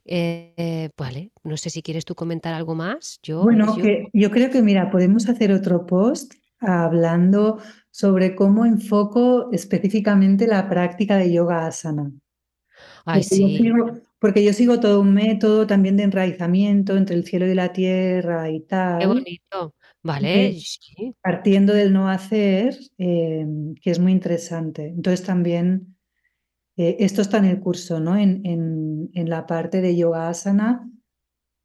Eh, vale, no sé si quieres tú comentar algo más. Yo, Bueno, yo- que yo creo que, mira, podemos hacer otro post hablando sobre cómo enfoco específicamente la práctica de yoga asana. ay, Porque yo sí, sigo, Porque yo sigo todo un método también de enraizamiento entre el cielo y la tierra y tal. Qué bonito. Vale, sí. Partiendo del no hacer, eh, que es muy interesante. Entonces también, eh, esto está en el curso, ¿no? En, en la parte de yoga asana,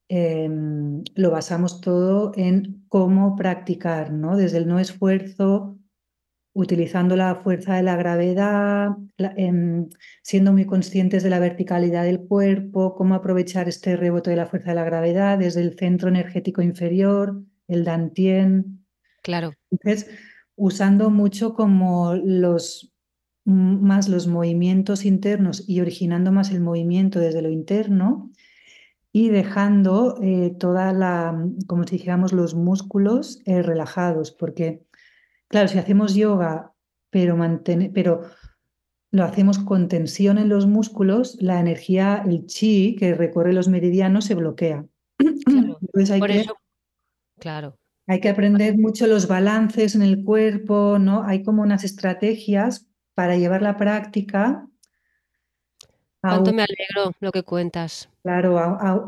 Em, lo basamos todo en cómo practicar, ¿no? Desde el no esfuerzo, utilizando la fuerza de la gravedad, em, siendo muy conscientes de la verticalidad del cuerpo, cómo aprovechar este rebote de la fuerza de la gravedad desde el centro energético inferior, el dantien. Claro. Entonces, usando mucho como los más los movimientos internos y originando más el movimiento desde lo interno, y dejando eh, toda la, como si dijéramos, los músculos eh, relajados, porque, claro, si hacemos yoga, pero, pero lo hacemos con tensión en los músculos, la energía, el chi que recorre los meridianos se bloquea. Claro, Entonces hay que, claro. Hay que aprender mucho los balances en el cuerpo, ¿no? Hay como unas estrategias para llevar la práctica Cuánto me alegro lo que cuentas. Claro,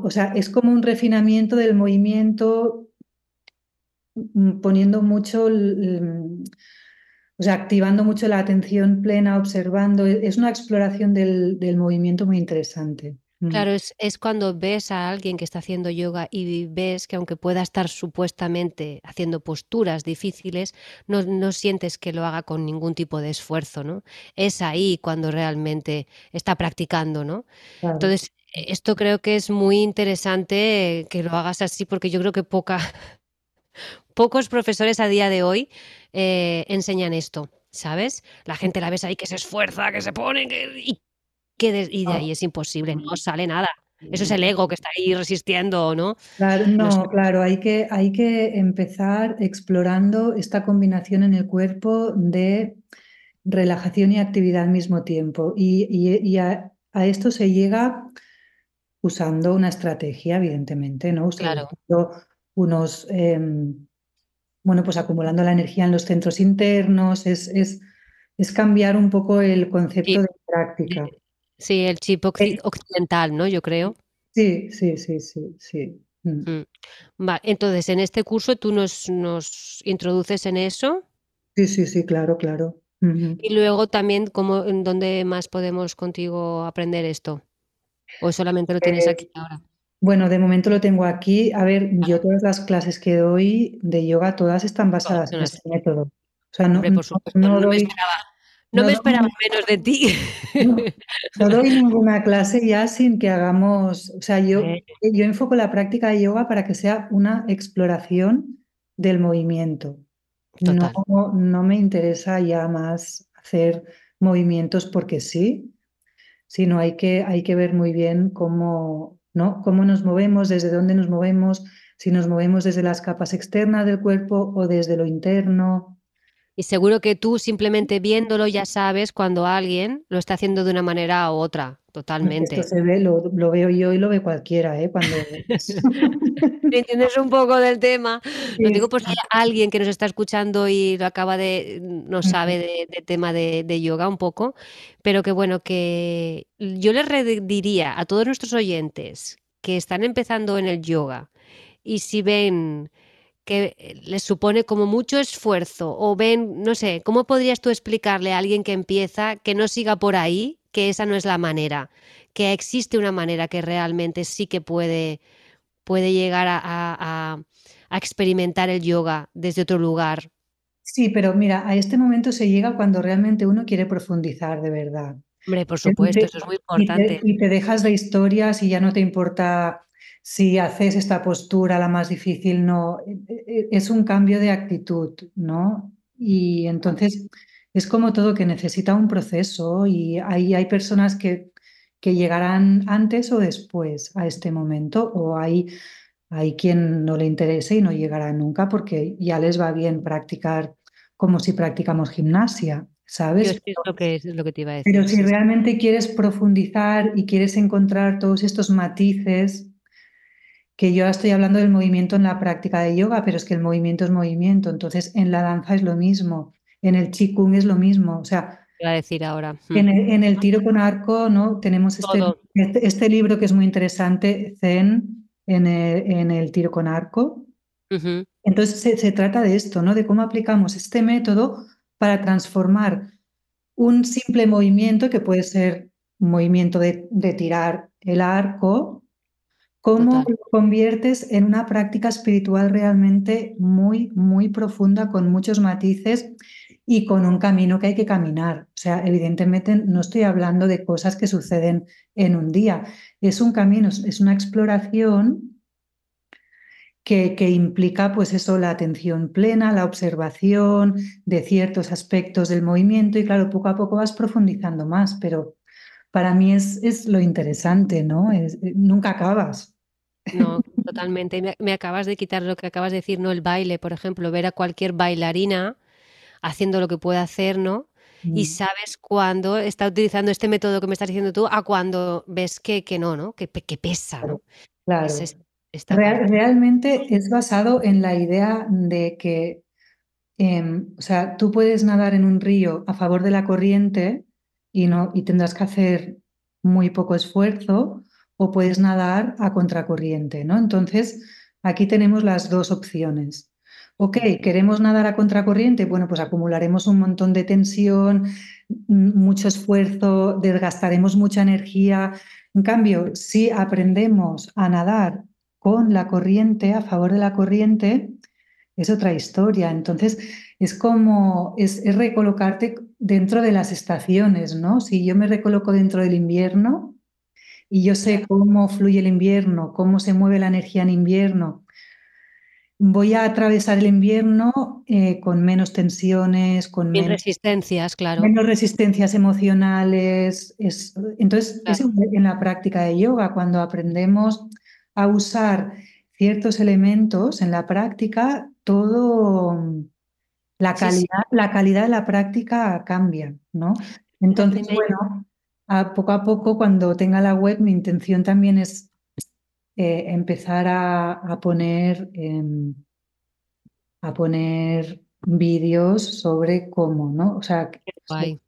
o sea, es como un refinamiento del movimiento, mm, poniendo mucho, o sea, activando mucho la atención plena, observando. E, es una exploración del, del movimiento muy interesante. Claro, es, es, cuando ves a alguien que está haciendo yoga y ves que aunque pueda estar supuestamente haciendo posturas difíciles, no, no, sientes que lo haga con ningún tipo de esfuerzo, ¿no? Es ahí cuando realmente está practicando, ¿no? Entonces, e, esto creo que es muy interesante que lo hagas así porque yo creo que poca, pocos profesores a día de hoy eh, enseñan esto. ¿Sabes? La gente la ves ahí que se esfuerza, que se pone que, y que y de ahí es imposible, no sale nada. Eso es el ego que está ahí resistiendo, ¿no? Claro, no, claro, hay que, hay que empezar explorando esta combinación en el cuerpo de relajación y actividad al mismo tiempo. Y, a, esto se llega usando una estrategia, evidentemente, ¿no? claro. unos, em, bueno, pues acumulando la energía en los centros internos, es, es, es cambiar un poco el concepto de práctica. Sí, el chip eh, occidental, ¿no? Yo creo. Sí, sí, sí, sí, sí. Mm. Mm. entonces en este curso tú nos, nos introduces en eso. Sí, sí, sí, claro, claro. Y luego también, ¿cómo, ¿en dónde más podemos contigo aprender esto? ¿O solamente lo tienes aquí eh, ahora? Bueno, de momento lo tengo aquí. A ver, yo todas las clases que doy de yoga, todas están basadas en este método. O sea, no, no, no, no, me esperaba menos de ti. No, doy ninguna clase ya sin que hagamos, o sea, yo, yo enfoco la práctica de yoga para que sea una exploración del movimiento. No, no me interesa ya más hacer movimientos porque sí, sino hay que, hay que ver muy bien cómo, ¿no? cómo nos movemos, desde dónde nos movemos, si nos movemos desde las capas externas del cuerpo o desde lo interno. Y seguro que tú simplemente viéndolo ya sabes cuando alguien lo está haciendo de una manera u otra, totalmente. Esto se ve, lo, veo yo y lo ve cualquiera, ¿eh? Cuando... entiendes un poco del tema. Lo digo por si alguien que nos está escuchando y lo acaba de, no sabe de, tema de, de, yoga un poco, pero que bueno, que yo les diría a todos nuestros oyentes que están empezando en el yoga y si ven que les supone como mucho esfuerzo o ven, no sé, ¿cómo podrías tú explicarle a alguien que empieza que no siga por ahí, que esa no es la manera, que existe una manera que realmente sí que puede, puede llegar a, experimentar el yoga desde otro lugar? Sí, pero mira, a este momento se llega cuando realmente uno quiere profundizar de verdad. Hombre, por supuesto, eso es muy importante. y te dejas de historias y ya no te importa si haces esta postura la más difícil, no, e, e, es un cambio de actitud, ¿no? Y entonces es como todo que necesita un proceso y hay, hay personas que, que llegarán antes o después a este momento o hay, hay quien no le interese y no llegará nunca porque ya les va bien practicar como si practicamos gimnasia. ¿Sabes? Es lo que, es lo que te iba a decir. Pero si realmente quieres profundizar y quieres encontrar todos estos matices, que yo estoy hablando del movimiento en la práctica de yoga, pero es que el movimiento es movimiento, entonces en la danza es lo mismo, en el qigong es lo mismo, o sea, a decir ahora. En el, en el, tiro con arco, ¿no? Tenemos este, este, este, libro que es muy interesante, Zen, en el, en el tiro con arco. Entonces se, se, trata de esto, ¿no? De cómo aplicamos este método para transformar un simple movimiento, que puede ser un movimiento de, de tirar el arco, cómo lo conviertes en una práctica espiritual realmente muy, muy profunda, con muchos matices y con un camino que hay que caminar. O sea, evidentemente no estoy hablando de cosas que suceden en un día. Es un camino, es una exploración que, que, implica, pues eso, la atención plena, la observación de ciertos aspectos del movimiento y claro, poco a poco vas profundizando más, pero para mí es, es lo interesante, ¿no? Es, eh, nunca acabas. No, totalmente. Me, me, acabas de quitar lo que acabas de decir, ¿no? El baile, por ejemplo, ver a cualquier bailarina haciendo lo que puede hacer, ¿no? Y mm. sabes cuándo está utilizando este método que me estás diciendo tú a cuando ves que, que no, ¿no? Que, que pesa, ¿no? Claro. Real, realmente es basado en la idea de que, eh, o sea, tú puedes nadar en un río a favor de la corriente y, tendrás que hacer muy poco esfuerzo o puedes nadar a contracorriente, ¿no? Entonces, aquí tenemos las dos opciones. Ok, queremos nadar a contracorriente, bueno, pues acumularemos un montón de tensión, mucho esfuerzo, desgastaremos mucha energía. En cambio, si aprendemos a nadar con la corriente, a favor de la corriente, es otra historia. Entonces, es como, es, es recolocarte dentro de las estaciones, ¿no? Si yo me recoloco dentro del invierno y yo sé cómo fluye el invierno, cómo se mueve la energía en invierno, voy a atravesar el invierno eh, con menos tensiones, con menos resistencias, claro. Menos resistencias emocionales. Es, entonces, claro. es en la práctica de yoga, cuando aprendemos a usar ciertos elementos en la práctica, todo la calidad, sí, sí. la calidad de la práctica cambia, ¿no? Entonces, bueno, a poco a poco, cuando tenga la web, mi intención también es eh, empezar a, a poner, eh, a poner vídeos sobre cómo, ¿no? O sea,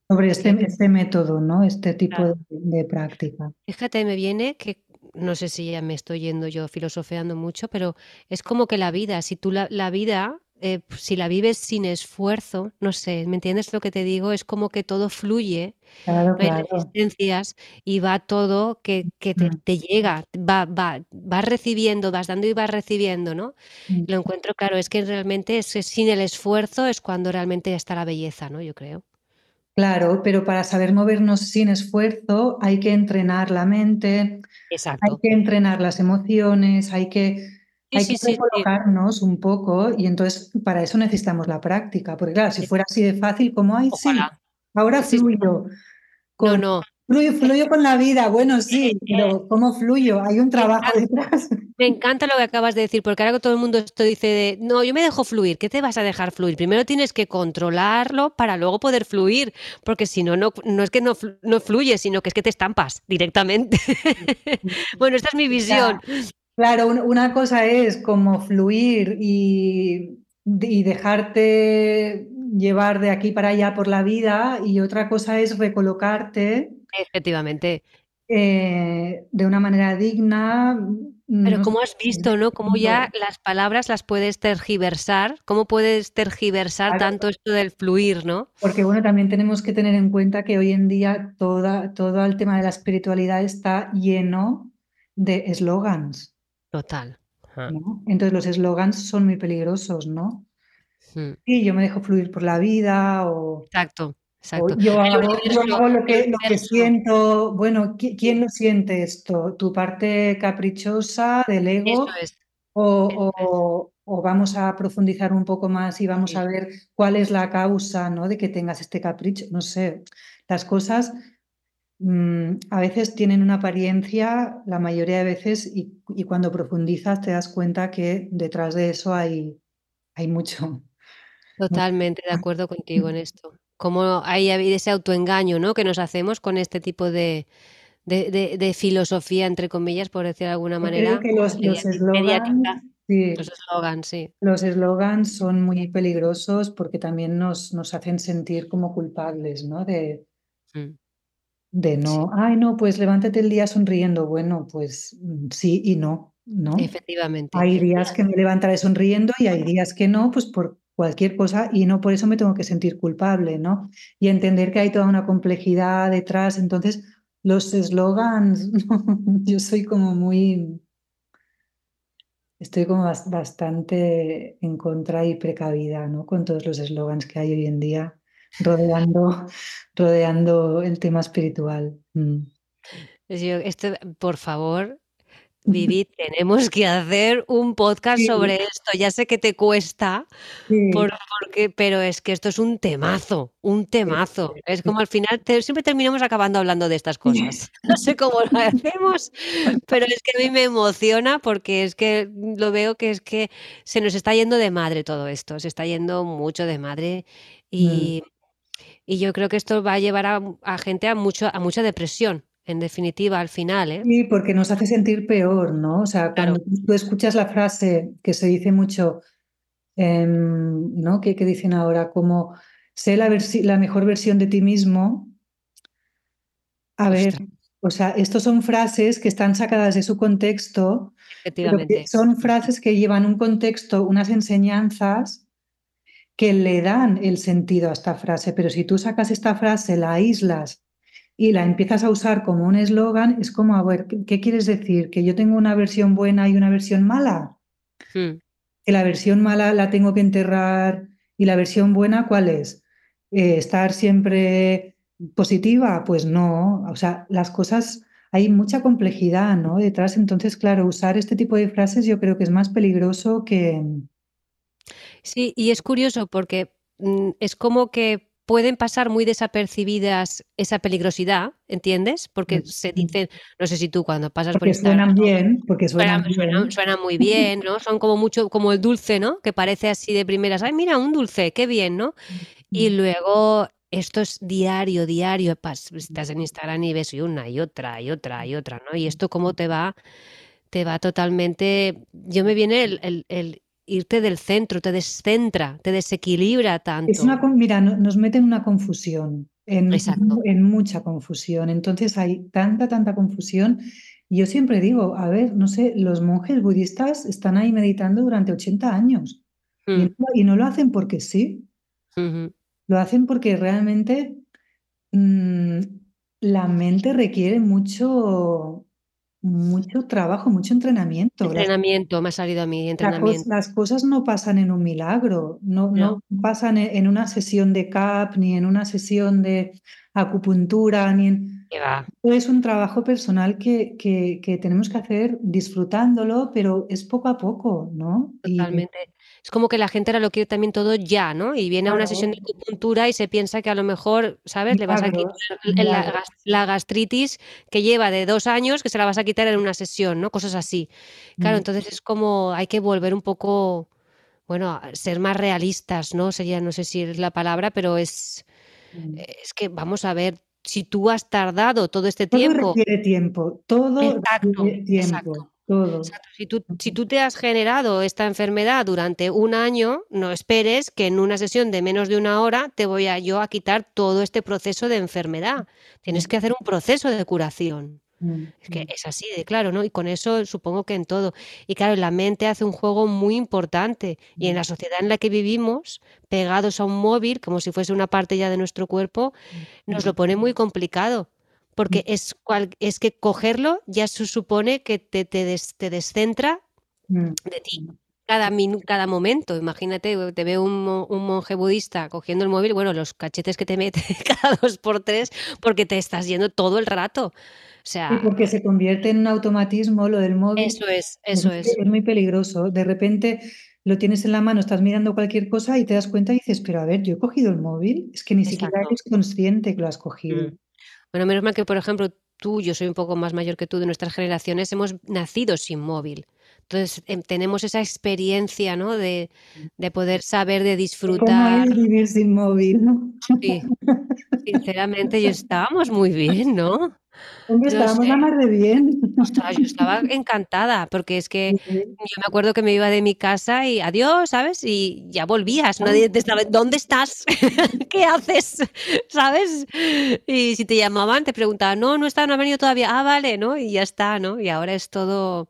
sobre este, este, método, ¿no? Este tipo claro. de, de, práctica. Fíjate, me viene que no sé si ya me estoy yendo yo filosofeando mucho, pero es como que la vida, si tú la, la vida eh, si la vives sin esfuerzo, no sé, ¿me entiendes lo que te digo? Es como que todo fluye, claro, no hay claro. resistencias y va todo que, que te, Mm. te, llega, va, va, vas recibiendo, vas dando y vas recibiendo, ¿no? Mm. Lo encuentro claro, es que realmente es, es sin el esfuerzo es cuando realmente está la belleza, ¿no? Yo creo. Claro, pero para saber movernos sin esfuerzo hay que entrenar la mente, Exacto. hay que entrenar las emociones, hay que hay sí, que sí, sí. recolocarnos un poco y entonces para eso necesitamos la práctica, porque claro, si fuera así de fácil como, ay, sí, ahora fluyo No, con no. fluyo, fluyo con la vida, bueno, sí, pero ¿cómo fluyo? Hay un trabajo detrás. me encanta lo que acabas de decir, porque ahora que todo el mundo esto dice de, no, yo me dejo fluir, ¿qué te vas a dejar fluir? Primero tienes que controlarlo para luego poder fluir, porque si no, no, no es que no, no fluye, sino que es que te estampas directamente. Bueno, esta es mi visión. Claro, un- una cosa es como fluir y, y dejarte llevar de aquí para allá por la vida y otra cosa es recolocarte Efectivamente. eh, de una manera digna. Pero no como has visto, ¿no? Cómo ya las palabras las puedes tergiversar, cómo puedes tergiversar Claro, tanto esto del fluir, ¿no? porque bueno, también tenemos que tener en cuenta que hoy en día toda, todo el tema de la espiritualidad está lleno de eslogans, Total. Entonces los eslogans son muy peligrosos, ¿no? Sí, yo me dejo fluir por la vida o, Exacto, o exacto. yo hago, yo universo, hago lo que, lo que siento. Bueno, ¿qui- Sí, ¿quién lo siente esto? ¿Tu parte caprichosa del eso ego? es, eso es. O, o- o vamos a profundizar un poco más y vamos Sí. a ver cuál es la causa, ¿no? de que tengas este capricho. No sé, las cosas mm, a veces tienen una apariencia, la mayoría de veces, y, y cuando profundizas te das cuenta que detrás de eso hay, hay mucho. Totalmente de acuerdo contigo en esto. Cómo hay ese autoengaño, ¿no? Que nos hacemos con este tipo de, de, de, de filosofía, entre comillas, por decir de alguna manera, creo que los, los media- eslogans, mediática. Sí. Los eslogans, sí. Los eslogans son muy peligrosos porque también nos, nos hacen sentir como culpables, ¿no? De, Mm. De no, ay, no, pues levántate el día sonriendo. Bueno, pues mm, sí y no, ¿no? Efectivamente. Hay días que me levantaré sonriendo y hay días que no, pues por cualquier cosa y no por eso me tengo que sentir culpable, ¿no? Y entender que hay toda una complejidad detrás. Entonces, los eslogans, yo soy como muy, estoy como bas- bastante en contra y precavida, ¿no? Con todos los eslogans que hay hoy en día rodeando, rodeando el tema espiritual. Mm. Pues yo, esto, por favor, Vivi, tenemos que hacer un podcast Sí. sobre esto. Ya sé que te cuesta, Sí. por- porque, pero es que esto es un temazo, un temazo. sí, Es como al final te- siempre terminamos acabando hablando de estas cosas. No sé cómo lo hacemos, pero es que a mí me emociona porque es que lo veo que es que se nos está yendo de madre todo esto, se está yendo mucho de madre y, y yo creo que esto va a llevar a, a gente a mucho a mucha depresión, en definitiva, al final, ¿eh? Sí, porque nos hace sentir peor, ¿no? O sea, Claro. cuando tú escuchas la frase que se dice mucho, em, ¿no? Que, que dicen ahora, como sé la, mejor versión de ti mismo. A ver, o sea, estos son frases que están sacadas de su contexto, pero que Efectivamente. son frases que llevan un contexto, unas enseñanzas que le dan el sentido a esta frase. Pero si tú sacas esta frase, la aíslas y la empiezas a usar como un eslogan, es como, a ver, ¿qué, quieres decir? ¿Que yo tengo una versión buena y una versión mala? Mm. ¿Que la versión mala la tengo que enterrar y la versión buena cuál es? Eh, ¿Estar siempre positiva? Pues no, o sea, las cosas, hay mucha complejidad, ¿no? Detrás, entonces, claro, usar este tipo de frases yo creo que es más peligroso que... Sí, y es curioso porque mm, es como que pueden pasar muy desapercibidas esa peligrosidad, ¿entiendes? Porque se dicen, no sé si tú cuando pasas por Porque suenan Instagram, bien, porque suenan suenan, suenan- bien. suenan muy bien, ¿no? Son como mucho, como el dulce, ¿no? Que parece así de primeras, ay, mira, un dulce, qué bien, ¿no? Y luego esto es diario, diario, estás en Instagram y ves y una y otra y otra y otra, ¿no? Y esto cómo te va, te va totalmente, yo me viene el, el- el irte del centro, te descentra, te desequilibra tanto. Es una, mira, no- nos mete en una confusión, en, mucha confusión. Entonces hay tanta, tanta confusión. Y yo siempre digo, a ver, no sé, los monjes budistas están ahí meditando durante 80 años y Mm, no, y no lo hacen porque sí, lo hacen porque realmente mm, la mente requiere mucho, mucho trabajo, mucho entrenamiento. Entrenamiento, me ha salido a mí, entrenamiento. las cosas no pasan en un milagro, no, No. no pasan en, en una sesión de CAP, ni en una sesión de acupuntura, ni en... Va. Es un trabajo personal que, que, que tenemos que hacer disfrutándolo, pero es poco a poco, ¿no? Y Totalmente. Es como que la gente ahora lo quiere también todo ya, ¿no? Y viene a una sesión de acupuntura y se piensa que a lo mejor, ¿sabes? Le vas a quitar la, gastritis que lleva de dos años, que se la vas a quitar en una sesión, ¿no? Cosas así. Claro, Mm, entonces es como hay que volver un poco, bueno, a ser más realistas, ¿no? Sería, no sé si es la palabra, pero es, mm. es que vamos a ver, si tú has tardado todo este Todo tiempo, requiere tiempo, todo exacto, requiere exacto. Si tú, si tú te has generado esta enfermedad durante un año, no esperes que en una sesión de menos de una hora te voy a yo a quitar todo este proceso de enfermedad. Tienes que hacer un proceso de curación. Es que mm, es así de claro, ¿no? Y con eso supongo que en todo. Y claro, la mente hace un juego muy importante. Y en la sociedad en la que vivimos, pegados a un móvil, como si fuese una parte ya de nuestro cuerpo, nos lo pone muy complicado. Porque es, cual- es que cogerlo ya se supone que te, te, des- te descentra mm, de ti. Cada, minu- cada momento, imagínate, te ve un, mo- un monje budista cogiendo el móvil, bueno, los cachetes que te mete cada dos por tres, porque te estás yendo todo el rato. O Y sea, porque se convierte en un automatismo lo del móvil. eso es, eso es, es. es muy peligroso. De repente lo tienes en la mano, estás mirando cualquier cosa y te das cuenta y dices, pero a ver, yo he cogido el móvil. Es que ni siquiera eres consciente que lo has cogido. Mm. Bueno, menos mal que, por ejemplo, tú, yo soy un poco más mayor que tú, de nuestras generaciones, hemos nacido sin móvil. Entonces, em, tenemos esa experiencia, ¿no? De, de poder saber, de ¿Cómo disfrutar. es vivir sin móvil? ¿no? Sí, sinceramente, yo estábamos muy bien, ¿no? Hombre, estábamos la de bien. Ostras, yo estaba encantada, porque es que yo me acuerdo que me iba de mi casa y adiós, ¿sabes? Y ya volvías, nadie te estaba, ¿dónde estás? ¿Qué haces? ¿Sabes? Y si te llamaban, te preguntaban, no, no está, no ha venido todavía, ah, vale, ¿no? Y ya está, ¿no? Y ahora es todo,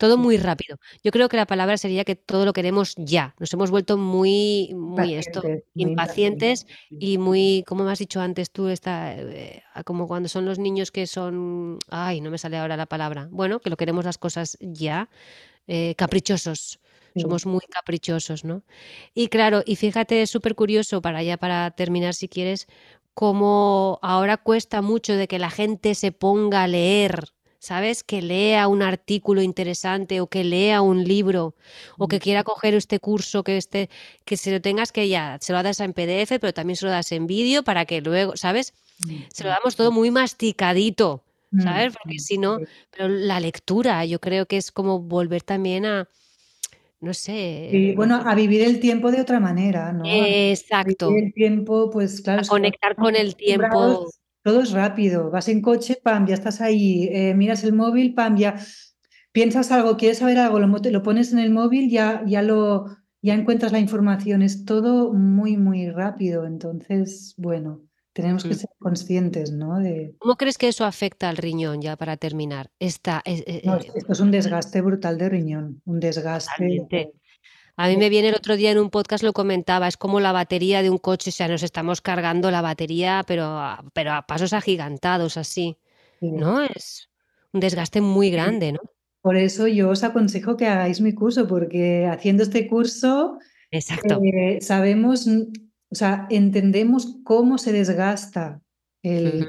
todo muy rápido. Yo creo que la palabra sería que todo lo queremos ya. Nos hemos vuelto muy, muy esto, impacientes y muy, como me has dicho antes tú, está, eh, como cuando son los niños que son, ay, no me sale ahora la palabra. Bueno, que lo queremos las cosas ya, eh, caprichosos. Somos muy caprichosos, ¿no? Y claro, y fíjate, es súper curioso para ya para terminar si quieres, como ahora cuesta mucho de que la gente se ponga a leer ¿sabes? Que lea un artículo interesante o que lea un libro o que quiera coger este curso, que, este, que se lo tengas que ya, se lo das en PDF, pero también se lo das en vídeo para que luego, ¿sabes? Se lo damos todo muy masticadito, ¿sabes? Porque si no, pero la lectura yo creo que es como volver también a, no sé. Y bueno, a vivir el tiempo de otra manera, ¿no? Exacto. el tiempo, pues claro. A conectar con el tiempo. Todo es rápido. Vas en coche, pam, ya estás ahí. Eh, miras el móvil, pam, ya piensas algo, quieres saber algo, lo, lo pones en el móvil, ya, ya lo ya encuentras la información. Es todo muy, muy rápido. Entonces, bueno, tenemos que ser conscientes, ¿no? De... ¿Cómo crees que eso afecta al riñón, ya para terminar? Esta, eh, eh, esto es un desgaste brutal de riñón, un desgaste. A mí me viene el otro día en un podcast, lo comentaba, es como la batería de un coche, o sea, nos estamos cargando la batería, pero a, pero a pasos agigantados así, ¿no? Es un desgaste muy grande, ¿no? Por eso yo os aconsejo que hagáis mi curso, porque haciendo este curso Exacto. Eh, sabemos, o sea, entendemos cómo se desgasta el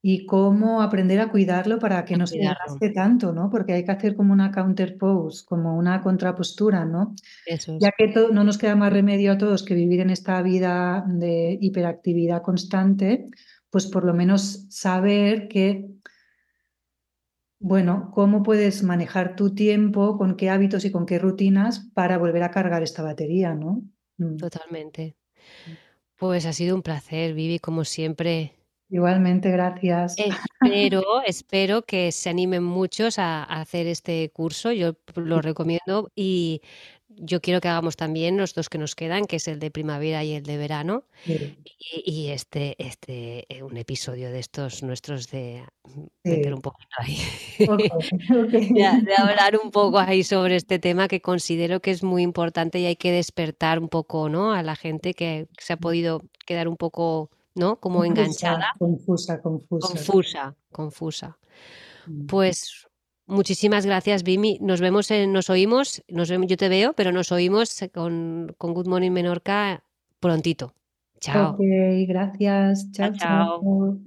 y cómo aprender a cuidarlo para que no se desgaste tanto, ¿no? Porque hay que hacer como una counter pose, como una contrapostura, ¿no? Ya que no nos queda más remedio a todos que vivir en esta vida de hiperactividad constante, pues por lo menos saber que, bueno, cómo puedes manejar tu tiempo, con qué hábitos y con qué rutinas para volver a cargar esta batería, ¿no? Mm. Totalmente. Mm. Pues ha sido un placer, Vivi, como siempre. Igualmente, gracias. Espero, espero que se animen muchos a, hacer este curso. Yo lo recomiendo y yo quiero que hagamos también los dos que nos quedan, que es el de primavera y el de verano. Y, este, este, eh, un episodio de estos nuestros de meter un poquito ahí. de, hablar un poco ahí sobre este tema que considero que es muy importante y hay que despertar un poco, ¿no? A la gente que se ha podido quedar un poco ¿no? Como enganchada. Confusa, confusa. Confusa, confusa. Mm. Pues muchísimas gracias, Vimi. Nos vemos, en, nos oímos, nos vemos, yo te veo, pero nos oímos con, con Good Morning Menorca prontito. Chao. Ok, gracias. chao. chao.